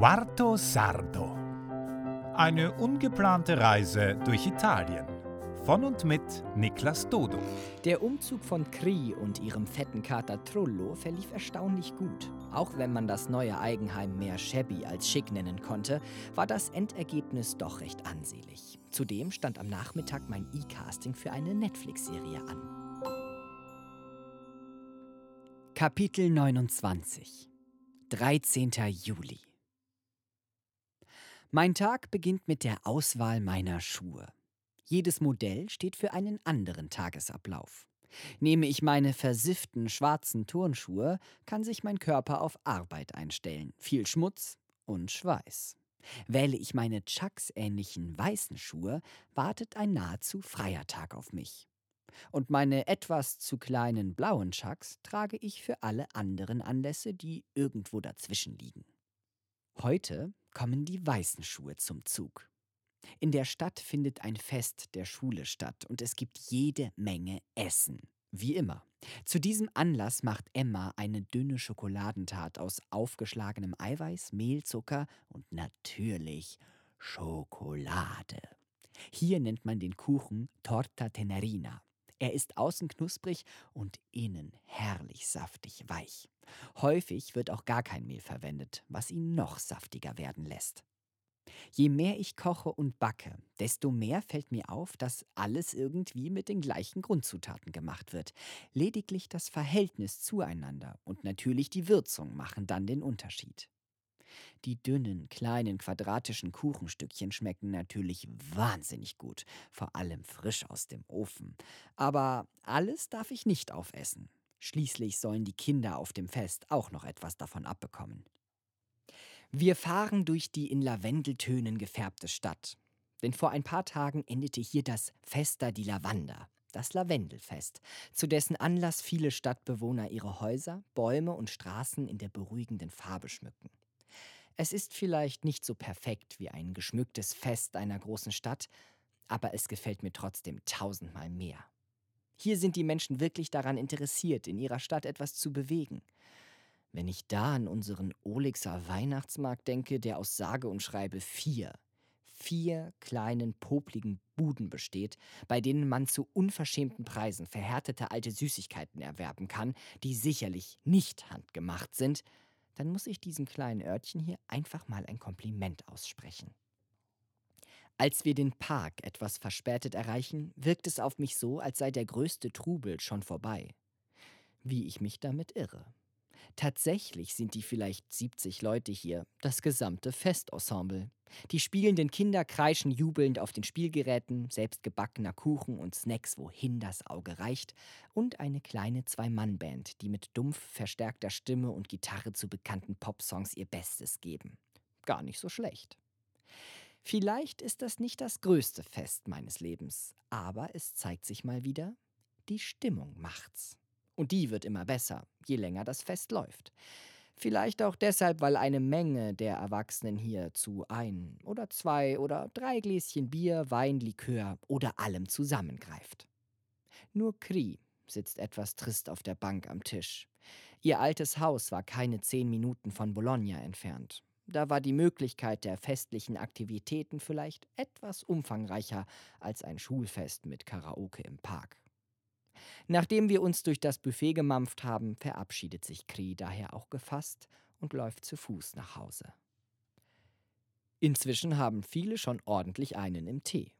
Quarto Sardo. Eine ungeplante Reise durch Italien. Von und mit Niklas Dodo. Der Umzug von Kri und ihrem fetten Kater Trullo verlief erstaunlich gut. Auch wenn man das neue Eigenheim mehr shabby als schick nennen konnte, war das Endergebnis doch recht ansehlich. Zudem stand am Nachmittag mein E-Casting für eine Netflix-Serie an. Kapitel 29 13. Juli Mein Tag beginnt mit der Auswahl meiner Schuhe. Jedes Modell steht für einen anderen Tagesablauf. Nehme ich meine versifften schwarzen Turnschuhe, kann sich mein Körper auf Arbeit einstellen, viel Schmutz und Schweiß. Wähle ich meine Chucks-ähnlichen weißen Schuhe, wartet ein nahezu freier Tag auf mich. Und meine etwas zu kleinen blauen Chucks trage ich für alle anderen Anlässe, die irgendwo dazwischen liegen. Heute kommen die weißen Schuhe zum Zug. In der Stadt findet ein Fest der Schule statt und es gibt jede Menge Essen. Wie immer. Zu diesem Anlass macht Emma eine dünne Schokoladentat aus aufgeschlagenem Eiweiß, Mehl, Zucker und natürlich Schokolade. Hier nennt man den Kuchen Torta Tenerina. Er ist außen knusprig und innen herrlich saftig weich. Häufig wird auch gar kein Mehl verwendet, was ihn noch saftiger werden lässt. Je mehr ich koche und backe, desto mehr fällt mir auf, dass alles irgendwie mit den gleichen Grundzutaten gemacht wird. Lediglich das Verhältnis zueinander und natürlich die Würzung machen dann den Unterschied. Die dünnen, kleinen, quadratischen Kuchenstückchen schmecken natürlich wahnsinnig gut, vor allem frisch aus dem Ofen. Aber alles darf ich nicht aufessen. Schließlich sollen die Kinder auf dem Fest auch noch etwas davon abbekommen. Wir fahren durch die in Lavendeltönen gefärbte Stadt. Denn vor ein paar Tagen endete hier das Festa di Lavanda, das Lavendelfest, zu dessen Anlass viele Stadtbewohner ihre Häuser, Bäume und Straßen in der beruhigenden Farbe schmücken. Es ist vielleicht nicht so perfekt wie ein geschmücktes Fest einer großen Stadt, aber es gefällt mir trotzdem tausendmal mehr. Hier sind die Menschen wirklich daran interessiert, in ihrer Stadt etwas zu bewegen. Wenn ich da an unseren Olixer Weihnachtsmarkt denke, der aus sage und schreibe vier, vier kleinen popligen Buden besteht, bei denen man zu unverschämten Preisen verhärtete alte Süßigkeiten erwerben kann, die sicherlich nicht handgemacht sind, dann muss ich diesem kleinen Örtchen hier einfach mal ein Kompliment aussprechen. Als wir den Park etwas verspätet erreichen, wirkt es auf mich so, als sei der größte Trubel schon vorbei. Wie ich mich damit irre. Tatsächlich sind die vielleicht 70 Leute hier, das gesamte Festensemble. Die spielenden Kinder kreischen jubelnd auf den Spielgeräten, selbstgebackener Kuchen und Snacks, wohin das Auge reicht, und eine kleine Zwei-Mann-Band, die mit dumpf verstärkter Stimme und Gitarre zu bekannten Popsongs ihr Bestes geben. Gar nicht so schlecht. Vielleicht ist das nicht das größte Fest meines Lebens, aber es zeigt sich mal wieder, die Stimmung macht's. Und die wird immer besser, je länger das Fest läuft. Vielleicht auch deshalb, weil eine Menge der Erwachsenen hier zu ein oder zwei oder drei Gläschen Bier, Wein, Likör oder allem zusammengreift. Nur Kri sitzt etwas trist auf der Bank am Tisch. Ihr altes Haus war keine zehn Minuten von Bologna entfernt. Da war die Möglichkeit der festlichen Aktivitäten vielleicht etwas umfangreicher als ein Schulfest mit Karaoke im Park. Nachdem wir uns durch das Buffet gemampft haben, verabschiedet sich Kri daher auch gefasst und läuft zu Fuß nach Hause. Inzwischen haben viele schon ordentlich einen im Tee.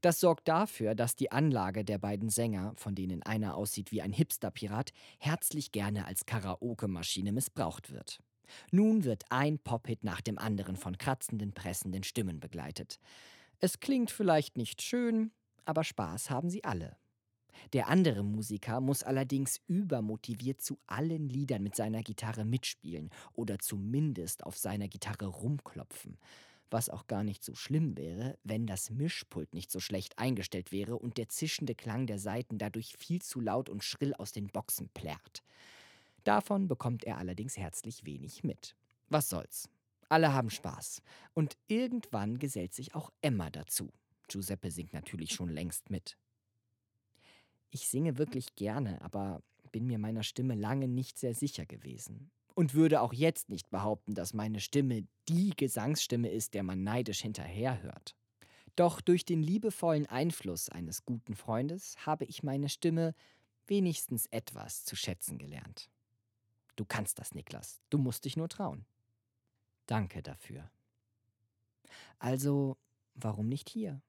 Das sorgt dafür, dass die Anlage der beiden Sänger, von denen einer aussieht wie ein Hipster-Pirat, herzlich gerne als Karaoke-Maschine missbraucht wird. Nun wird ein Pop-Hit nach dem anderen von kratzenden, pressenden Stimmen begleitet. Es klingt vielleicht nicht schön, aber Spaß haben sie alle. Der andere Musiker muss allerdings übermotiviert zu allen Liedern mit seiner Gitarre mitspielen oder zumindest auf seiner Gitarre rumklopfen. Was auch gar nicht so schlimm wäre, wenn das Mischpult nicht so schlecht eingestellt wäre und der zischende Klang der Saiten dadurch viel zu laut und schrill aus den Boxen plärrt. Davon bekommt er allerdings herzlich wenig mit. Was soll's? Alle haben Spaß. Und irgendwann gesellt sich auch Emma dazu. Giuseppe singt natürlich schon längst mit. Ich singe wirklich gerne, aber bin mir meiner Stimme lange nicht sehr sicher gewesen. und würde auch jetzt nicht behaupten, dass meine Stimme die Gesangsstimme ist, der man neidisch hinterherhört. Doch durch den liebevollen Einfluss eines guten Freundes habe ich meine Stimme wenigstens etwas zu schätzen gelernt. Du kannst das, Niklas. Du musst dich nur trauen. Danke dafür. Also, warum nicht hier?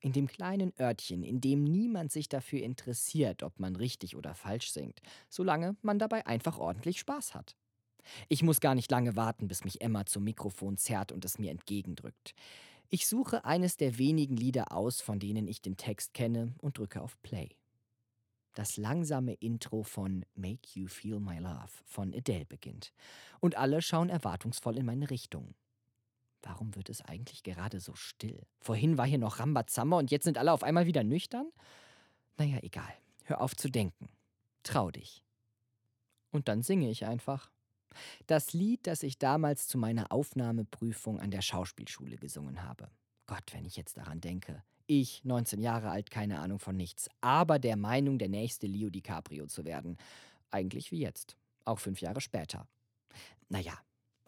In dem kleinen Örtchen, in dem niemand sich dafür interessiert, ob man richtig oder falsch singt, solange man dabei einfach ordentlich Spaß hat. Ich muss gar nicht lange warten, bis mich Emma zum Mikrofon zerrt und es mir entgegendrückt. Ich suche eines der wenigen Lieder aus, von denen ich den Text kenne, und drücke auf Play. Das langsame Intro von Make You Feel My Love von Adele beginnt. Und alle schauen erwartungsvoll in meine Richtung. Warum wird es eigentlich gerade so still? Vorhin war hier noch Rambazamba und jetzt sind alle auf einmal wieder nüchtern? Naja, egal. Hör auf zu denken. Trau dich. Und dann singe ich einfach. Das Lied, das ich damals zu meiner Aufnahmeprüfung an der Schauspielschule gesungen habe. Gott, wenn ich jetzt daran denke. Ich, 19 Jahre alt, keine Ahnung von nichts, aber der Meinung, der nächste Leo DiCaprio zu werden. Eigentlich wie jetzt. Auch fünf Jahre später. Naja,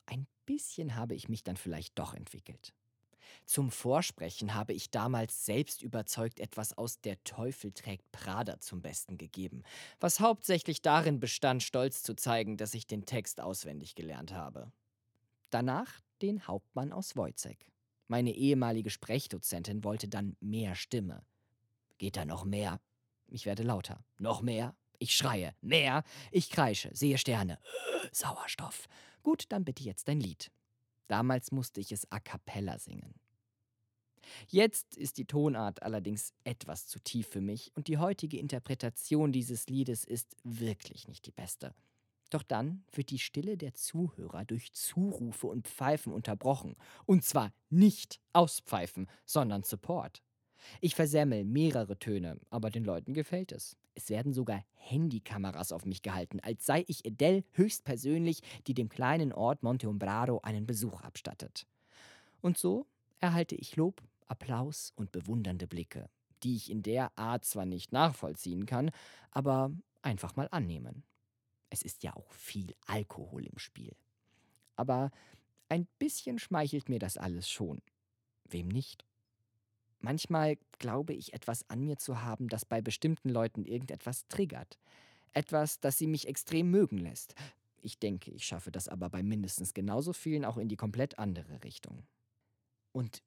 ein bisschen habe ich mich dann vielleicht doch entwickelt. Zum Vorsprechen habe ich damals selbst überzeugt etwas aus Der Teufel trägt Prada zum Besten gegeben, was hauptsächlich darin bestand, stolz zu zeigen, dass ich den Text auswendig gelernt habe. Danach den Hauptmann aus Wojcek. Meine ehemalige Sprechdozentin wollte dann mehr Stimme. Geht da noch mehr? Ich werde lauter. Noch mehr? Ich schreie. Mehr? Ich kreische, sehe Sterne. Sauerstoff. Gut, dann bitte jetzt dein Lied. Damals musste ich es a cappella singen. Jetzt ist die Tonart allerdings etwas zu tief für mich und die heutige Interpretation dieses Liedes ist wirklich nicht die beste. Doch dann wird die Stille der Zuhörer durch Zurufe und Pfeifen unterbrochen. Und zwar nicht Auspfeifen, sondern Support. Ich versemmel mehrere Töne, aber den Leuten gefällt es. Es werden sogar Handykameras auf mich gehalten, als sei ich Adele höchstpersönlich, die dem kleinen Ort Monte Umbrado einen Besuch abstattet. Und so erhalte ich Lob, Applaus und bewundernde Blicke, die ich in der Art zwar nicht nachvollziehen kann, aber einfach mal annehmen. Es ist ja auch viel Alkohol im Spiel. Aber ein bisschen schmeichelt mir das alles schon. Wem nicht? Manchmal glaube ich etwas an mir zu haben, das bei bestimmten Leuten irgendetwas triggert. Etwas, das sie mich extrem mögen lässt. Ich denke, ich schaffe das aber bei mindestens genauso vielen auch in die komplett andere Richtung. Und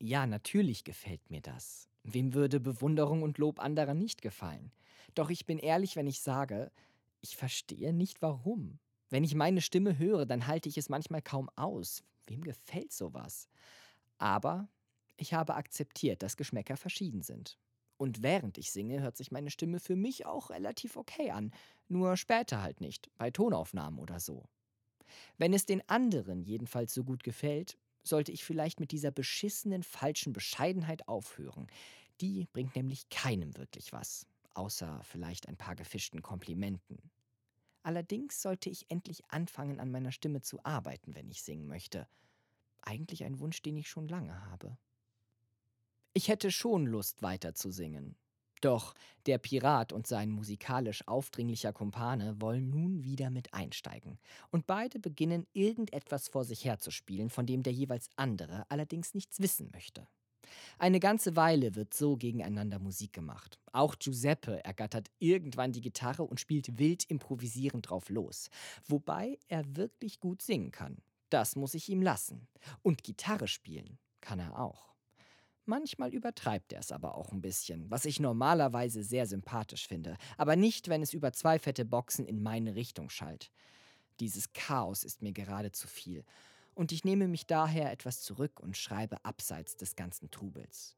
ja, natürlich gefällt mir das. Wem würde Bewunderung und Lob anderer nicht gefallen? Doch ich bin ehrlich, wenn ich sage, ich verstehe nicht warum. Wenn ich meine Stimme höre, dann halte ich es manchmal kaum aus. Wem gefällt sowas? Aber ich habe akzeptiert, dass Geschmäcker verschieden sind. Und während ich singe, hört sich meine Stimme für mich auch relativ okay an. Nur später halt nicht, bei Tonaufnahmen oder so. Wenn es den anderen jedenfalls so gut gefällt, sollte ich vielleicht mit dieser beschissenen falschen Bescheidenheit aufhören. Die bringt nämlich keinem wirklich was außer vielleicht ein paar gefischten Komplimenten. Allerdings sollte ich endlich anfangen, an meiner Stimme zu arbeiten, wenn ich singen möchte. Eigentlich ein Wunsch, den ich schon lange habe. Ich hätte schon Lust, weiter zu singen. Doch der Pirat und sein musikalisch aufdringlicher Kumpane wollen nun wieder mit einsteigen. Und beide beginnen irgendetwas vor sich herzuspielen, von dem der jeweils andere allerdings nichts wissen möchte. Eine ganze Weile wird so gegeneinander Musik gemacht. Auch Giuseppe ergattert irgendwann die Gitarre und spielt wild improvisierend drauf los. Wobei er wirklich gut singen kann. Das muss ich ihm lassen. Und Gitarre spielen kann er auch. Manchmal übertreibt er es aber auch ein bisschen, was ich normalerweise sehr sympathisch finde, aber nicht, wenn es über zwei fette Boxen in meine Richtung schallt. Dieses Chaos ist mir gerade zu viel und ich nehme mich daher etwas zurück und schreibe abseits des ganzen Trubels.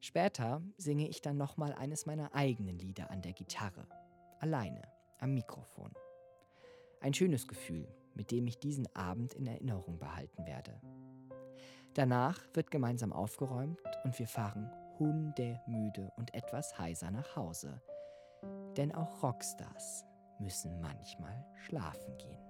Später singe ich dann nochmal eines meiner eigenen Lieder an der Gitarre, alleine, am Mikrofon. Ein schönes Gefühl, mit dem ich diesen Abend in Erinnerung behalten werde. Danach wird gemeinsam aufgeräumt und wir fahren hundemüde und etwas heiser nach Hause. Denn auch Rockstars müssen manchmal schlafen gehen.